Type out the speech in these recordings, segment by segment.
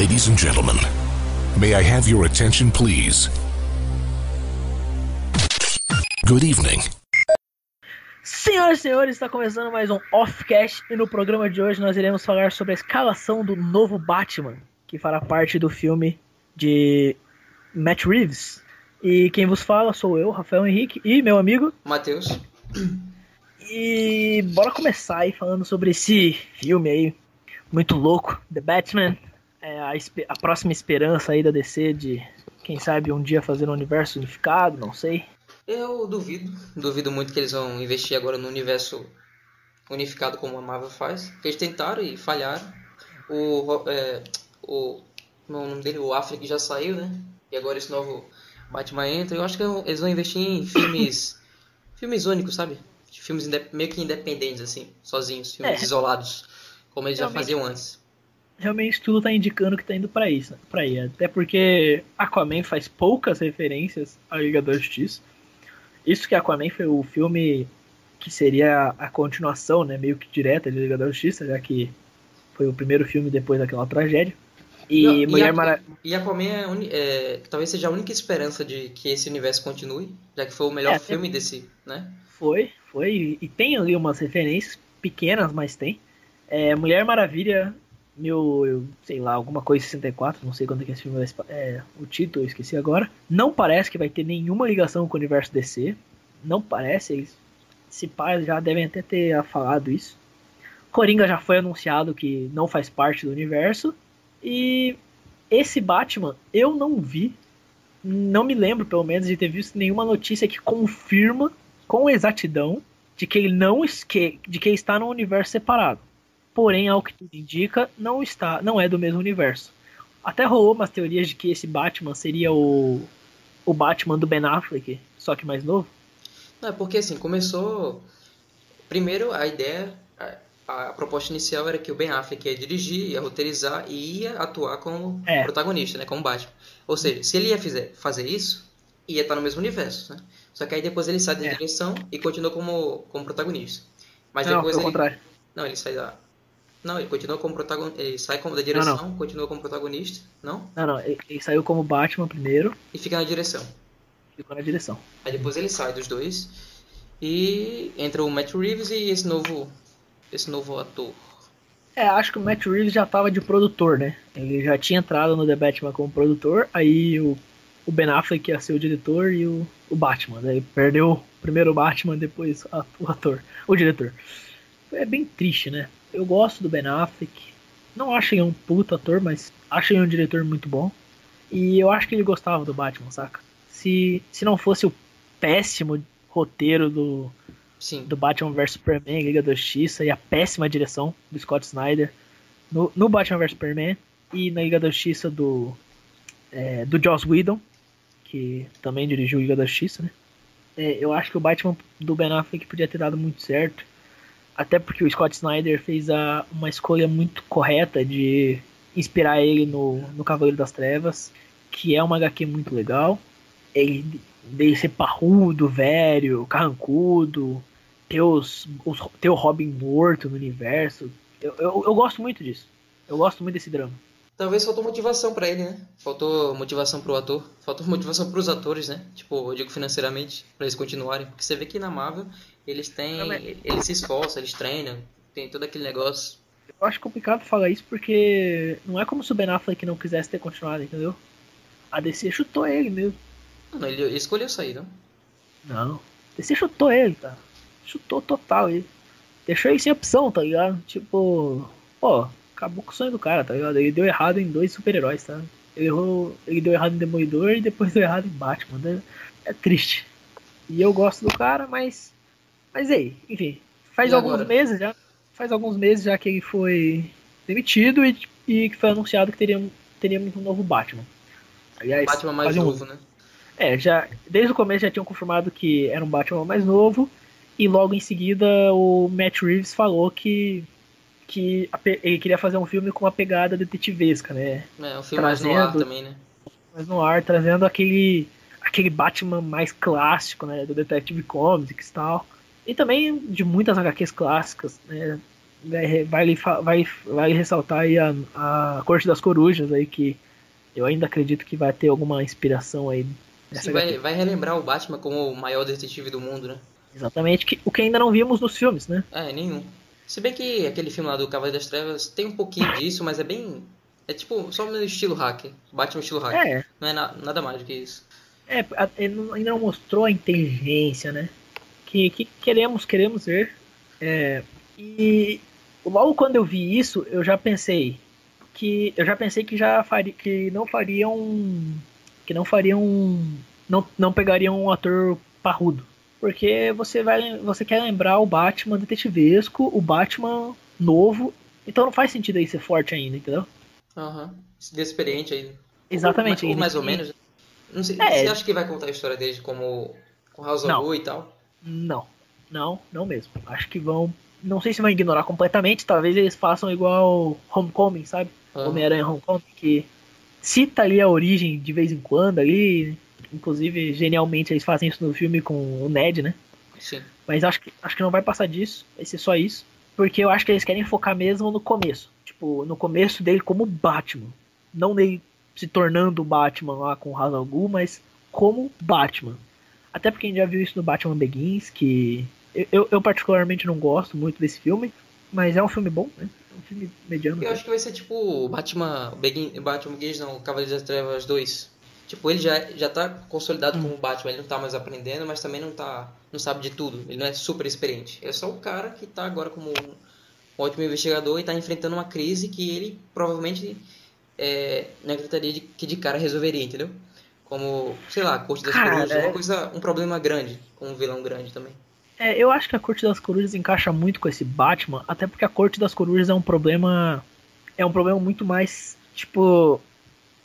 Ladies and gentlemen, may I have your attention, please? Good evening. Senhoras e senhores, está começando mais um Offcast e no programa de hoje nós iremos falar sobre a escalação do novo Batman, que fará parte do filme de Matt Reeves. E quem vos fala sou eu, Rafael Henrique, e meu amigo Matheus. E bora começar aí falando sobre esse filme aí, muito louco, The Batman, é a, a próxima esperança aí da DC de, quem sabe, um dia fazer um universo unificado, não sei. Eu duvido, duvido muito que eles vão investir agora no universo unificado como a Marvel faz. Eles tentaram e falharam. O, é, o, o nome dele, o Affleck já saiu, né? E agora esse novo Batman entra. Eu acho que eles vão investir em filmes, filmes únicos, sabe? Filmes meio que independentes assim, sozinhos, filmes é. isolados, como eles Realmente. já faziam antes realmente tudo tá indicando que tá indo para isso, para aí. Até porque Aquaman faz poucas referências à Liga da Justiça. Isso que Aquaman foi o filme que seria a continuação, né, meio que direta de Liga da Justiça, já que foi o primeiro filme depois daquela tragédia. E Não, Mulher Maravilha. E Aquaman é, é, talvez seja a única esperança de que esse universo continue, já que foi o melhor é, filme desse, né? Foi, foi. E tem ali umas referências pequenas, mas tem. É, Mulher Maravilha mil, sei lá, alguma coisa 64, não sei quando é que esse filme vai, é, o título, eu esqueci agora. Não parece que vai ter nenhuma ligação com o universo DC. Não parece, se pais já devem até ter falado isso. Coringa já foi anunciado que não faz parte do universo. E esse Batman eu não vi, não me lembro pelo menos de ter visto nenhuma notícia que confirma com exatidão de que ele não de que está no universo separado. Porém, ao que tudo indica, não está, não é do mesmo universo. Até rolou umas teorias de que esse Batman seria o, o Batman do Ben Affleck, só que mais novo. Não, é porque assim, começou. Primeiro, a ideia, a, a, proposta inicial era que o Ben Affleck ia dirigir, ia roteirizar e ia atuar como é. protagonista, né? Como Batman. Ou seja, se ele ia fizer, fazer isso, ia estar no mesmo universo, né? Só que aí depois ele sai da é. direção e continua como, como protagonista. Mas não, depois ele. Contrário. Não, ele sai da. Não, ele continua como protagonista. Ele sai como da direção, não, não. continua como protagonista, não? Não, não. Ele, ele, saiu como Batman primeiro. E fica na direção. Ficou na direção. Aí depois ele sai dos dois. E entra o Matt Reeves e esse novo. Esse novo ator. É, acho que o Matt Reeves já tava de produtor, né? Ele já tinha entrado no The Batman como produtor, aí o, o Ben Affleck ia ser o diretor e o, o Batman. Daí perdeu primeiro o Batman, depois a, o ator, o diretor. É bem triste, né? Eu gosto do Ben Affleck. Não acho ele um puto ator, mas acho ele um diretor muito bom. E eu acho que ele gostava do Batman, saca? Se, se não fosse o péssimo roteiro do, Sim. do Batman vs Superman, Liga da Justiça, e a péssima direção do Scott Snyder no, no Batman vs Superman e na Liga da Justiça do, é, do Joss Whedon, que também dirigiu Liga da Justiça, né? É, eu acho que o Batman do Ben Affleck podia ter dado muito certo. Até porque o Scott Snyder fez a, uma escolha muito correta de inspirar ele no, no Cavaleiro das Trevas, que é uma HQ muito legal. Ele dele ser parrudo, velho, carrancudo, ter, os, os, ter o Robin morto no universo. Eu, eu, eu gosto muito disso. Eu gosto muito desse drama. Talvez faltou motivação para ele, né? Faltou motivação pro ator, faltou motivação pros atores, né? Tipo, eu digo financeiramente, para eles continuarem. Porque você vê que na Marvel eles têm. Eles se esforçam, eles treinam, tem todo aquele negócio. Eu acho complicado falar isso porque não é como se o Ben Affleck não quisesse ter continuado, entendeu? A DC chutou ele mesmo. Não, ele escolheu sair, não? Não. A DC chutou ele, tá? Chutou total ele. Deixou ele sem opção, tá ligado? Tipo, pô, acabou com o sonho do cara, tá ligado? Ele deu errado em dois super-heróis, tá? Ele, errou, ele deu errado em Demolidor e depois deu errado em Batman. Né? É triste. E eu gosto do cara, mas. Mas aí, enfim. Faz e alguns agora? meses já. Faz alguns meses já que ele foi demitido e, e que foi anunciado que teria, teríamos um novo Batman. Aliás, Batman mais novo, um... né? É, já. Desde o começo já tinham confirmado que era um Batman mais novo. E logo em seguida o Matt Reeves falou que que ele queria fazer um filme com uma pegada detetivesca, né? É, um filme trazendo, mais no ar também, né? Mais no ar, trazendo aquele, aquele Batman mais clássico, né? Do Detective Comics e tal. E também de muitas HQs clássicas, né? vai, vai, vai, ressaltar aí a, a Corte das Corujas aí, que eu ainda acredito que vai ter alguma inspiração aí. Sim, vai, vai relembrar o Batman como o maior detetive do mundo, né? Exatamente, que, o que ainda não vimos nos filmes, né? É, nenhum. Se bem que aquele filme lá do Cavaleiro das Trevas tem um pouquinho disso, mas é bem. É tipo, só no estilo hacker. Batman estilo hacker. É. Não é na, nada mais do que isso. É, ainda não mostrou a inteligência, né? Que, que queremos, queremos ver. É, e logo quando eu vi isso, eu já pensei que eu já pensei que já faria, que não fariam que não fariam não, não pegariam um ator parrudo, porque você vai você quer lembrar o Batman detetivesco, o Batman novo, então não faz sentido aí ser forte ainda, entendeu? Aham. Uhum. Experiente ainda. Exatamente. Ou, ou mais ou menos. Não sei, é, você acha que vai contar a história dele como com House of Blue e tal? Não. Não, não mesmo. Acho que vão não sei se vão ignorar completamente, talvez eles façam igual Homecoming, sabe? Uhum. Homem-Aranha Homecoming, que cita ali a origem de vez em quando ali. Inclusive, genialmente, eles fazem isso no filme com o Ned, né? Sim. Mas acho que, acho que não vai passar disso, vai ser só isso. Porque eu acho que eles querem focar mesmo no começo. Tipo, no começo dele como Batman. Não nele se tornando Batman lá com Hazal Ghul, mas como Batman. Até porque a gente já viu isso no Batman Begins, que eu, eu, particularmente não gosto muito desse filme, mas é um filme bom, né? É um filme mediano. Eu acho que vai ser tipo Batman Begin, Batman Begins, não, Cavaleiro das Trevas 2. Tipo, ele já, já tá consolidado hum. como Batman, ele não tá mais aprendendo, mas também não tá. não sabe de tudo. Ele não é super experiente. É só o cara que tá agora como um ótimo investigador e tá enfrentando uma crise que ele provavelmente é, não acreditaria de, que de cara resolveria, entendeu? Como, sei lá, a Corte das cara, Corujas, é... uma coisa, um problema grande, com um vilão grande também. É, eu acho que a Corte das Corujas encaixa muito com esse Batman, até porque a Corte das Corujas é um problema. É um problema muito mais. Tipo.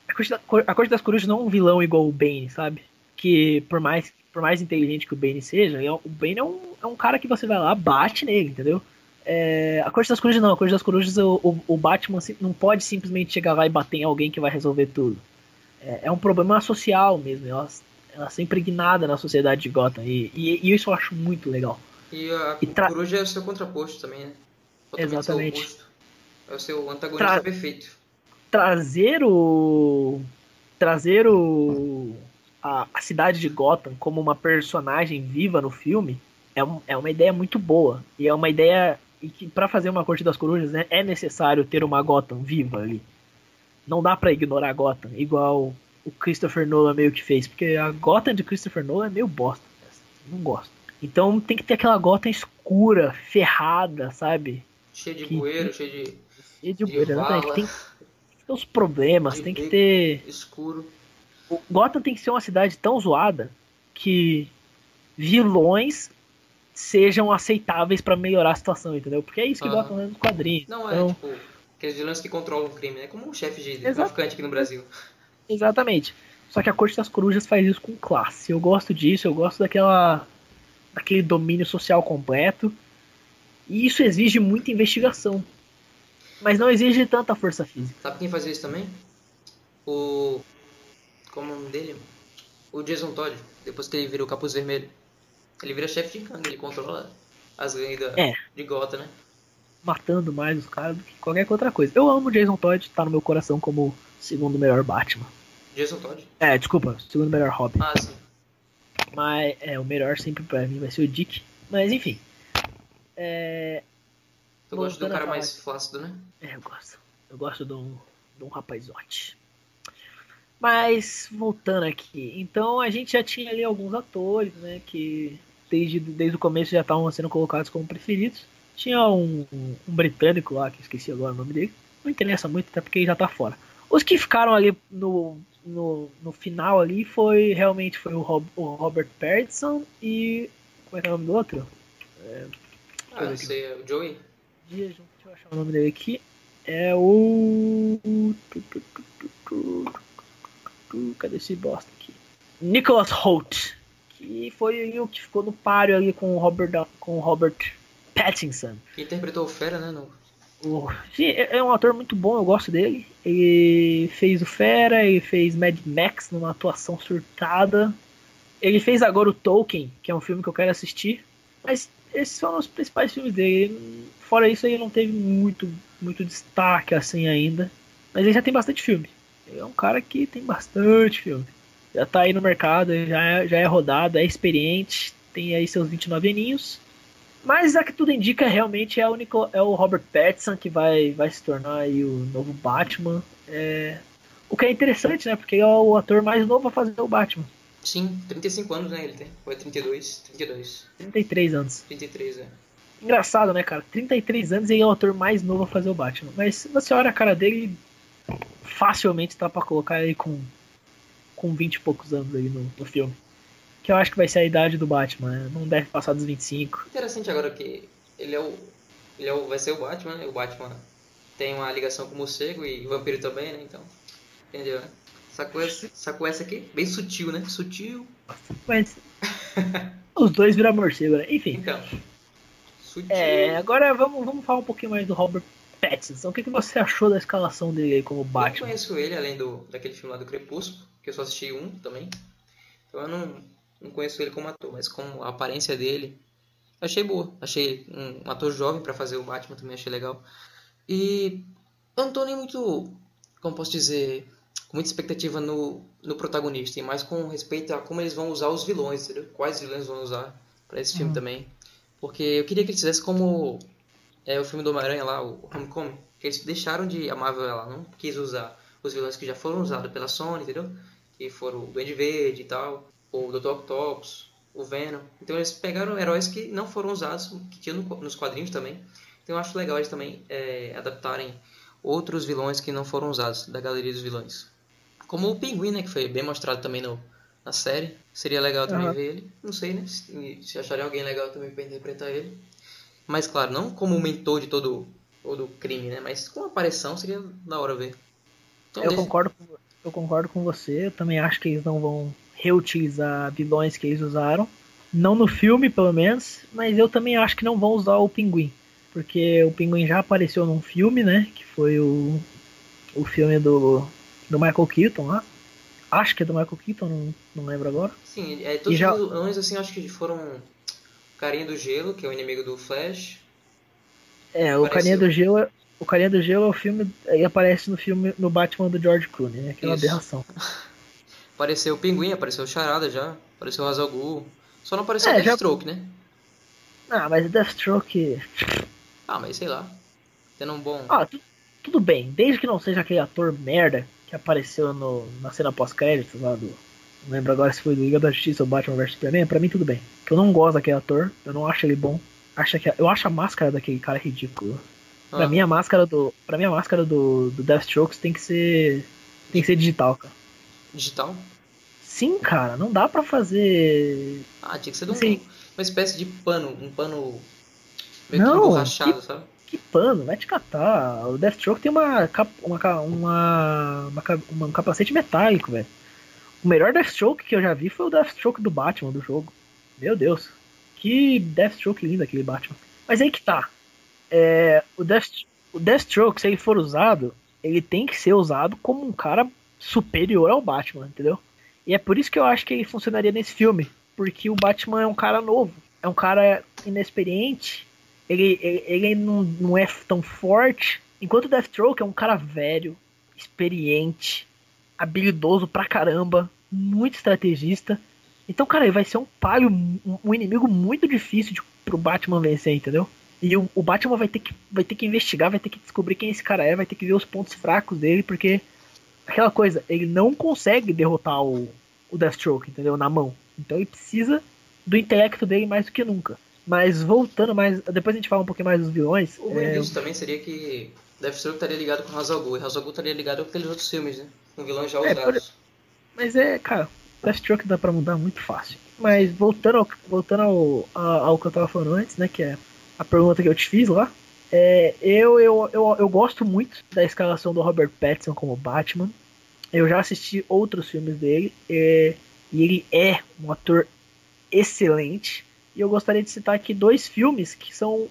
A Corte, da, a Corte das Corujas não é um vilão igual o Bane, sabe? Que por mais, por mais inteligente que o Bane seja, é, o Bane é um, é um cara que você vai lá, bate nele, entendeu? É, a Corte das Corujas não, a Corte das Corujas o, o, o, Batman não pode simplesmente chegar lá e bater em alguém que vai resolver tudo. É, é um problema social mesmo. Elas ela ser impregnada na sociedade de Gotham. E, e, e, isso eu acho muito legal. E a e tra... Coruja é o seu contraposto também, né? Totalmente Exatamente. É o seu antagonista tra... perfeito. Trazer o. Trazer o. A, a, cidade de Gotham como uma personagem viva no filme é, um, é uma ideia muito boa. E é uma ideia. E que para fazer uma Corte das Corujas né, é necessário ter uma Gotham viva ali. Não dá para ignorar Gotham, igual o Christopher Nolan meio que fez, porque a Gotham de Christopher Nolan é meio bosta. Não gosto. Então tem que ter aquela Gotham escura, ferrada, sabe? Cheio de que, bueiro, cheio de. Cheio de, de bueiro. Tem, tem que ter os problemas, tem que ter. Escuro. O Gotham tem que ser uma cidade tão zoada que vilões sejam aceitáveis para melhorar a situação, entendeu? Porque é isso que uhum. Gotham é nos quadrinhos. Não é, então... é, tipo, aqueles vilões que controlam o crime, né? Como um chefe de traficante aqui no Brasil. Exatamente. Só que a Corte das Corujas faz isso com classe. Eu gosto disso, eu gosto daquela daquele domínio social completo. E isso exige muita investigação. Mas não exige tanta força física. Sabe quem faz isso também? O. Como é o nome dele? O Jason Todd, depois que ele vira o capuz vermelho. Ele vira chefe de gangue, ele controla as gangues é. de Gota, né? Matando mais os caras do que qualquer outra coisa. Eu amo o Jason Todd, tá no meu coração como segundo melhor Batman. Jason Todd? É, desculpa, segundo melhor Robin. Ah, sim. Mas é, o melhor sempre pra mim vai ser o Dick. Mas enfim. É. Tu gosta do cara mais flácido, né? É, eu gosto. Eu gosto de um, de um rapazote. Mas, voltando aqui. Então, a gente já tinha ali alguns atores, né? Que desde, desde o começo já estavam sendo colocados como preferidos. Tinha um, um, um britânico lá, que esqueci agora o nome dele. Não interessa muito, até porque ele já tá fora. Os que ficaram ali no, no, no final ali foi realmente foi o, Rob, o Robert Pattinson e. Como é que é o nome do outro? É, ah, não sei, é o Joey? Deixa eu achar o nome dele aqui. É o. Cadê esse bosta aqui? Nicholas Holt. Que foi o que ficou no páreo ali com o Robert, com o Robert Pattinson. Que interpretou o Fera, né? No o, sim, é, é um ator muito bom, eu gosto dele. Ele fez o Fera, ele fez Mad Max numa atuação surtada. Ele fez agora o Tolkien, que é um filme que eu quero assistir. Mas esses são os principais filmes dele. Fora isso, ele não teve muito, muito destaque assim ainda. Mas ele já tem bastante filme. Ele é um cara que tem bastante filme. Já tá aí no mercado, já é, já é rodado, é experiente, tem aí seus 29 aninhos. Mas a que tudo indica realmente é o, é o Robert Pattinson que vai, vai se tornar aí o novo Batman. É, o que é interessante, né? Porque é o ator mais novo a fazer o Batman. Sim, 35 anos, né? Ele tem. Ou é 32? 32. 33 anos. 33, é. Engraçado, né, cara? 33 anos e ele é o ator mais novo a fazer o Batman. Mas se você olha a cara dele, facilmente tá pra colocar ele com, com 20 e poucos anos aí no, no filme. Que eu acho que vai ser a idade do Batman, né? Não deve passar dos 25. Interessante agora que ele é o. Ele é o, vai ser o Batman, né? O Batman tem uma ligação com o morcego e o vampiro também, né? Então. Entendeu, né? Sacou essa, sacou essa aqui? Bem sutil, né? Sutil. Mas. os dois viram morcego, né? Enfim. Então. Sutil. É, agora vamos, vamos falar um pouquinho mais do Robert Pattinson. O que, que você achou da escalação dele aí como Eu Batman? conheço ele, além do, daquele filme lá do Crepúsculo, que eu só assisti um também. Então eu não, não conheço ele como ator, mas como a aparência dele, achei boa. Achei um, ator jovem pra fazer o Batman também, achei legal. E eu não tô nem muito, como posso dizer, com muita expectativa no, no protagonista, e mais com respeito a como eles vão usar os vilões, entendeu? Quais vilões vão usar pra esse filme Uhum. também. Porque eu queria que eles fizessem como é, o filme do Homem-Aranha lá, o Homecoming, que eles deixaram de. A Marvel ela não quis usar os vilões que já foram usados pela Sony, entendeu? Que foram o Duende Verde e tal, o Dr. Octopus, o Venom. Então eles pegaram heróis que não foram usados, que tinham no- nos quadrinhos também. Então eu acho legal eles também é, adaptarem outros vilões que não foram usados da galeria dos vilões. Como o Pinguim, né, que foi bem mostrado também no, na série. Seria legal também Aham. ver ele. Não sei, né? Se, se acharem alguém legal também pra interpretar ele. Mas claro, não como o mentor de todo, todo crime, né? Mas com aparição seria da hora ver. Então, Eu concordo, com, eu concordo com você. Eu também acho que eles não vão reutilizar vilões que eles usaram. Não no filme, pelo menos. Mas eu também acho que não vão usar o Pinguim. Porque o Pinguim já apareceu num filme, né? Que foi o, o filme do, do Michael Keaton lá. Acho que é do Michael Keaton, não, não lembro agora. Sim, é, todos E já- os vilões, assim, acho que foram o Carinha do Gelo, que é o inimigo do Flash. É, o Apareceu. Carinha do Gelo. é- O Carinha do Gelo é o filme. Ele aparece no filme no Batman do George Clooney, né? Aquela Isso. aberração. Apareceu o Pinguim, apareceu o Charada já. Apareceu o Hazal Ghul. Só não apareceu É, o já- Deathstroke, né? Ah, mas Deathstroke. Ah, mas sei lá. Tendo um bom... Ah, tu- tudo bem, desde que não seja aquele ator merda que apareceu no, na cena pós-créditos lá do. Não lembro agora se foi do Liga da Justiça ou Batman vs Superman, pra mim tudo bem. Que eu não gosto daquele ator, eu não acho ele bom. Acho que, eu acho a máscara daquele cara ridículo. Pra Ah, mim a máscara do. Pra mim a máscara do, do Deathstroke tem que ser. Tem que ser digital, cara. Digital? Sim, cara, não dá pra fazer. Ah, tinha que ser de um, Sim. uma espécie de pano. Um pano... Meio Não, que borrachado, sabe? Que pano, vai te catar. O Deathstroke tem uma, cap- uma, uma, uma- um capacete metálico, velho. O melhor Deathstroke que eu já vi foi o Deathstroke do Batman do jogo. Meu Deus. Que Deathstroke lindo aquele Batman. Mas aí que tá. É, o, Death, o Deathstroke, se ele for usado, ele tem que ser usado como um cara superior ao Batman, entendeu? E é por isso que eu acho que ele funcionaria nesse filme. Porque o Batman é um cara novo. É um cara inexperiente. Ele, ele, ele não, não é tão forte. Enquanto o Deathstroke é um cara velho, experiente, habilidoso pra caramba, muito estrategista. Então, cara, ele vai ser um palio, um, um inimigo muito difícil de, pro Batman vencer, entendeu? E o, o Batman vai ter, que, vai ter que investigar, vai ter que descobrir quem esse cara é, vai ter que ver os pontos fracos dele, porque aquela coisa, ele não consegue derrotar o, o Deathstroke, entendeu? Na mão. Então ele precisa do intelecto dele mais do que nunca. Mas voltando mais. Depois a gente fala um pouquinho mais dos vilões. O é, disso também seria que Deathstroke estaria ligado com Hazal Ghul. E Hazal Ghul estaria ligado com aqueles outros filmes, né? Com vilões já É, usados. Mas é, cara, Deathstroke dá pra mudar muito fácil. Mas voltando ao, voltando ao, a- ao que eu tava falando antes, né? Que é a pergunta que eu te fiz lá. É, eu, eu, eu, eu gosto muito da escalação do Robert Pattinson como Batman. Eu já assisti outros filmes dele. é, e ele é um ator excelente. E eu gostaria de citar aqui dois filmes que são,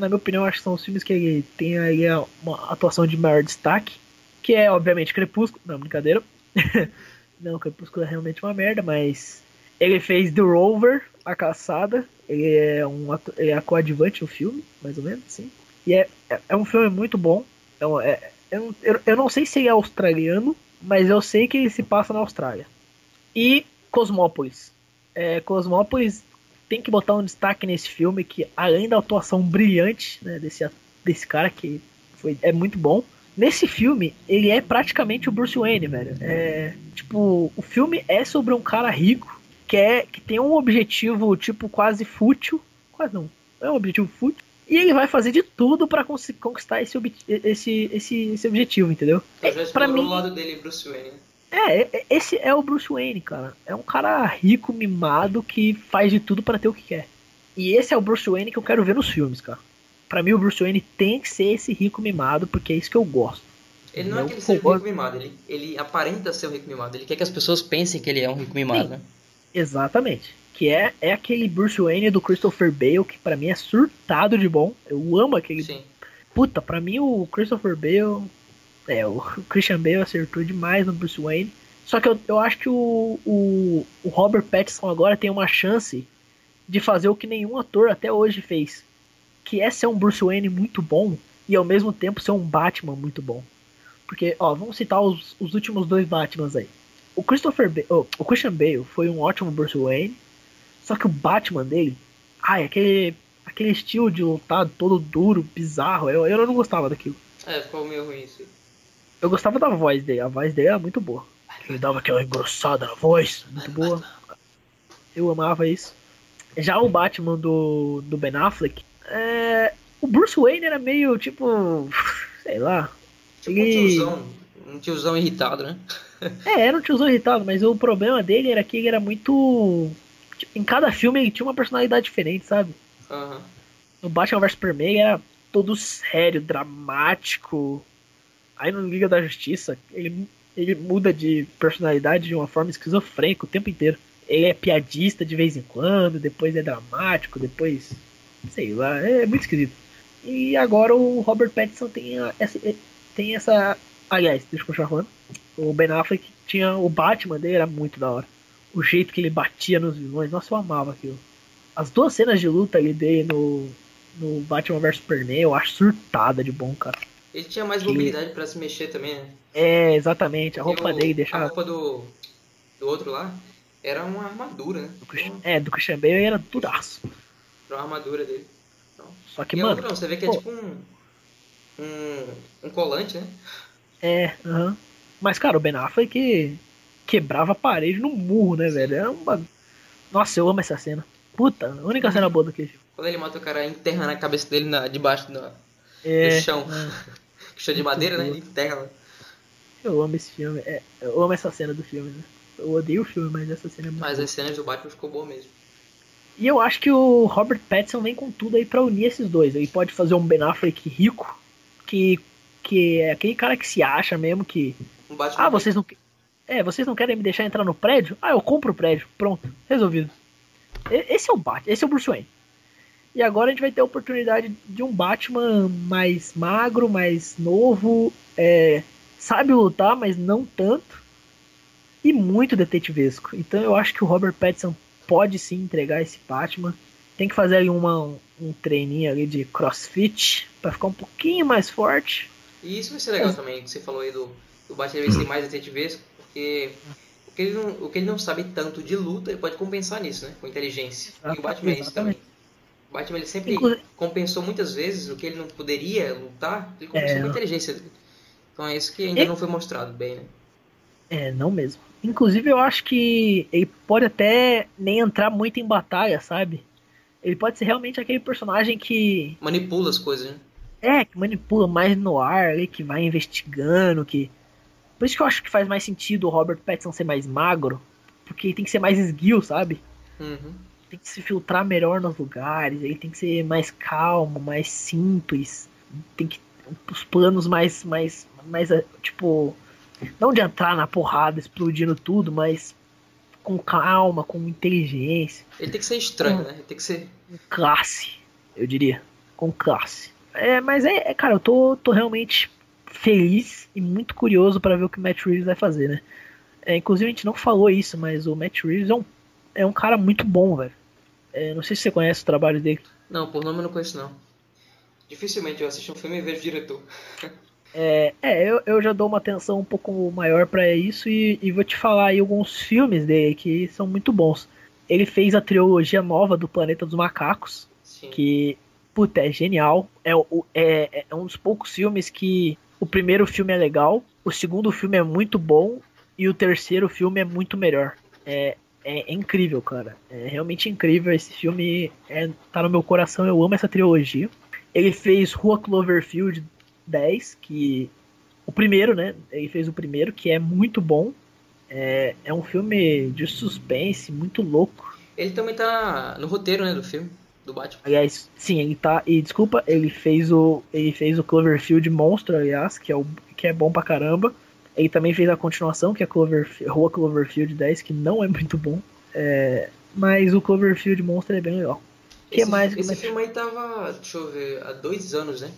na minha opinião, acho que são os filmes que ele tem aí uma atuação de maior destaque. Que é, obviamente, Crepúsculo. Não, brincadeira. Não, Crepúsculo é realmente uma merda, mas Ele fez The Rover, A Caçada. Ele é um ele é coadjuvante no filme, mais ou menos, sim. E é, é, é um filme muito bom. Um- é- eu, eu, eu não sei se é australiano, mas eu sei que ele se passa na Austrália. E Cosmópolis. É, Cosmópolis tem que botar um destaque nesse filme que, além da atuação brilhante né, desse, desse cara, que foi, é muito bom, nesse filme ele é praticamente o Bruce Wayne, velho. É, tipo, o filme é sobre um cara rico que, é, que tem um objetivo, tipo, quase fútil. Quase não. É um objetivo fútil. E ele vai fazer de tudo pra consi- conquistar esse, esse, esse, esse objetivo, entendeu? É, explorou mim, o lado dele, Bruce Wayne. né? é, é- esse é o Bruce Wayne, cara. É um cara rico, mimado, que faz de tudo pra ter o que quer. E esse é o Bruce Wayne que eu quero ver nos filmes, cara. Pra mim, o Bruce Wayne tem que ser esse rico mimado, porque é isso que eu gosto. Ele não é Eu que ele seja um concordo. rico mimado, ele, ele aparenta ser um rico mimado. Ele quer que as pessoas pensem que ele é um rico mimado, Sim. né? Exatamente. Que é, é aquele Bruce Wayne do Christopher Bale, que pra mim é surtado de bom. Eu amo aquele. Sim. Puta, pra mim o Christopher Bale. É, o Christian Bale acertou demais no Bruce Wayne. Só que eu, eu acho que o, o, o Robert Pattinson agora tem uma chance de fazer o que nenhum ator até hoje fez. Que é ser um Bruce Wayne muito bom e ao mesmo tempo ser um Batman muito bom. Porque, ó, vamos citar os, os últimos dois Batmans aí. O Christopher Bale, oh, o Christian Bale foi um ótimo Bruce Wayne, só que o Batman dele, ai, aquele, aquele estilo de lutar todo duro, bizarro, eu, eu não gostava daquilo. É, ficou meio ruim isso. Eu gostava da voz dele, a voz dele era muito boa. Ele dava aquela engrossada na voz, muito boa. Eu amava isso. Já o Batman do, do Ben Affleck, é, o Bruce Wayne era meio tipo, sei lá. Tipo um Ele- tiozão, um tiozão irritado, né? É, era um tiozão irritado, mas o problema dele era que ele era muito. Em cada filme ele tinha uma personalidade diferente, sabe? Aham. No Batman vs Superman era todo sério, dramático. Aí no Liga da Justiça ele, ele muda de personalidade de uma forma esquizofrênica o tempo inteiro. Ele é piadista de vez em quando, depois é dramático, depois. sei lá, é muito esquisito. E agora o Robert Pattinson tem a- essa. Tem essa. Aliás, deixa eu continuar falando. O Ben Affleck tinha. O Batman dele era muito da hora. O jeito que ele batia nos vilões, nossa, eu amava aquilo. As duas cenas de luta ali dele no, no Batman vs Superman, eu acho surtada de bom, cara. Ele tinha mais Ele- mobilidade pra se mexer também, né? É, exatamente. A roupa o- dele A deixava. roupa do, do outro lá era uma armadura, né? do Christian- É, do Christian Bale era tudaço. Era uma armadura dele. Só que, e a mano, outra não, você vê que é pô. tipo um, um. um colante, né? é, aham. Mas, cara, o Ben Affleck quebrava a parede no murro, né, velho? Era uma. Nossa, eu amo essa cena. Puta, a única cena boa daquele filme. Quando ele mata o cara, enterra na cabeça dele na, debaixo do, É, do chão. ah, chão de madeira, né? Ele enterra eu amo esse filme. É, eu amo essa cena do filme, né? Eu odeio o filme, mas essa cena é muito Mas boa. as cenas do Batman ficou boa mesmo. E eu acho que o Robert Pattinson vem com tudo aí pra unir esses dois. Ele pode fazer um Ben Affleck rico, que, que é aquele cara que se acha mesmo que. Um Ah, vocês não. É, vocês não querem me deixar entrar no prédio? Ah, eu compro o prédio. Pronto, resolvido. Esse é o Batman, esse é o Bruce Wayne. E agora a gente vai ter a oportunidade de um Batman mais magro, mais novo, é, sabe lutar, mas não tanto. E muito detetivesco. Então eu acho que o Robert Pattinson pode sim entregar esse Batman. Tem que fazer ali uma, um treininho ali de crossfit pra ficar um pouquinho mais forte. E isso vai ser legal também, que você falou aí do, do Batman ser mais detetivesco, porque o que, ele não, o que ele não sabe tanto de luta, ele pode compensar nisso, né? Com inteligência. E o Batman é isso também. O Batman ele sempre Inclusive- compensou muitas vezes o que ele não poderia lutar, ele compensou É. com a inteligência dele. Então é isso que ainda não foi mostrado bem, né? É, não mesmo. Inclusive, eu acho que ele pode até nem entrar muito em batalha, sabe? Ele pode ser realmente aquele personagem que Manipula as coisas, né? é, que manipula mais no ar, ali, que vai investigando, que por isso que eu acho que faz mais sentido o Robert Pattinson ser mais magro, porque ele tem que ser mais esguio, sabe? Uhum. Tem que se filtrar melhor nos lugares, ele tem que ser mais calmo, mais simples, tem que os planos mais mais mais eh, tipo não de entrar na porrada explodindo tudo, mas com calma, com inteligência, Ele tem que ser estranho, né? Ele tem que ser. com classe, eu diria, com classe. É, mas é, é, cara, eu tô, tô realmente feliz e muito curioso para ver o que o Matt Reeves vai fazer, né? É, inclusive a gente não falou isso, mas o Matt Reeves é um é um cara muito bom, velho. É, não sei se você conhece o trabalho dele. Não, por nome eu não conheço não. Dificilmente eu assisto um filme e vejo diretor. É, é eu, eu já dou uma atenção um pouco maior para isso e, e, vou te falar aí alguns filmes dele que são muito bons. Ele fez a trilogia nova do Planeta dos Macacos, Sim. que, puta, é genial. É, é, é um dos poucos filmes que o primeiro filme é legal, o segundo filme é muito bom e o terceiro filme é muito melhor. É, é, é incrível, cara. É realmente incrível. Esse filme é, tá no meu coração, eu amo essa trilogia. Ele fez Rua Cloverfield 10, que. O primeiro, né? Ele fez o primeiro, que é muito bom. É, é um filme de suspense, muito louco. Ele também tá no roteiro, né, do filme, do Batman. Aliás, sim, ele tá. E desculpa, ele fez o. Ele fez o Cloverfield Monstro, aliás, que é, o, que é bom pra caramba. Ele também fez a continuação, que é Cloverfield, Rua Cloverfield 10, que não é muito bom. É, mas o Cloverfield Monstro é bem legal. Que esse, mais? Esse filme aí tava, deixa eu ver, há dois anos, né?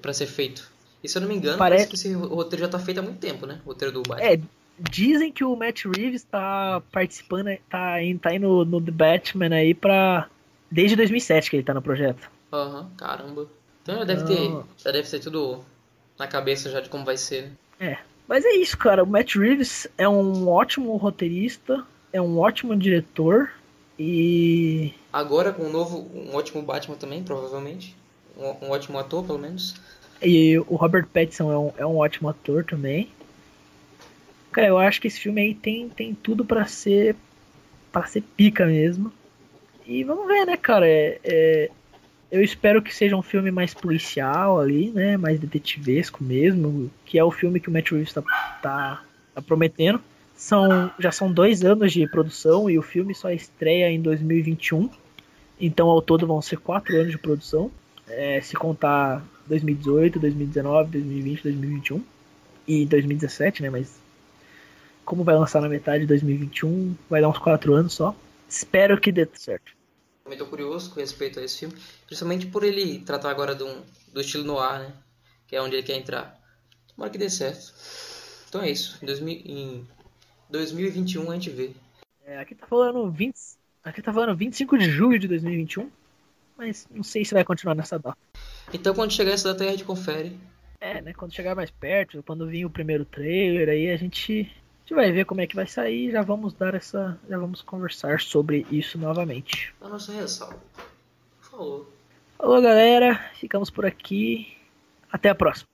Pra, ser feito. E se eu não me engano, parece, parece que esse roteiro já tá feito há muito tempo, né? O roteiro do Batman. É, dizem que o Matt Reeves tá participando, tá tá indo no, The Batman aí pra. Desde 2007 que ele tá no projeto. Aham, uhum, caramba. Então já deve ter. Já deve ter tudo na cabeça já de como vai ser. É. Mas é isso, cara. O Matt Reeves é um ótimo roteirista, é um ótimo diretor e. Agora com um novo, um ótimo Batman também, provavelmente um, um ótimo ator, pelo menos. E o Robert Pattinson é um, é um ótimo ator também. Cara, eu acho que esse filme aí tem, tem tudo para ser para ser pica mesmo. E vamos ver, né, cara? É, é, eu espero que seja um filme mais policial ali, né? Mais detetivesco mesmo. Que é o filme que o Matt Reeves tá, tá, tá prometendo. São, já são dois anos de produção e o filme só estreia em 2021. Então, ao todo, vão ser quatro anos de produção é, se contar 2018, 2019, 2020, 2021 e 2017, né? Mas como vai lançar na metade de 2021, vai dar uns 4 anos só. Espero que dê certo. Também tô curioso com respeito a esse filme, principalmente por ele tratar agora do, do estilo noir, né? Que é onde ele quer entrar. Tomara que dê certo. Então é isso. Em, 2000, em 2021 a gente vê. É, aqui tá falando 20, aqui tá falando 25 de julho de 2021 mas não sei se vai continuar nessa data. Então quando chegar essa data aí a gente confere. É, né? Quando chegar mais perto, quando vir o primeiro trailer, aí a gente, gente vai ver como é que vai sair e já vamos dar essa. Já vamos conversar sobre isso novamente. A nossa ressalva. Falou. Falou galera, ficamos por aqui. Até a próxima.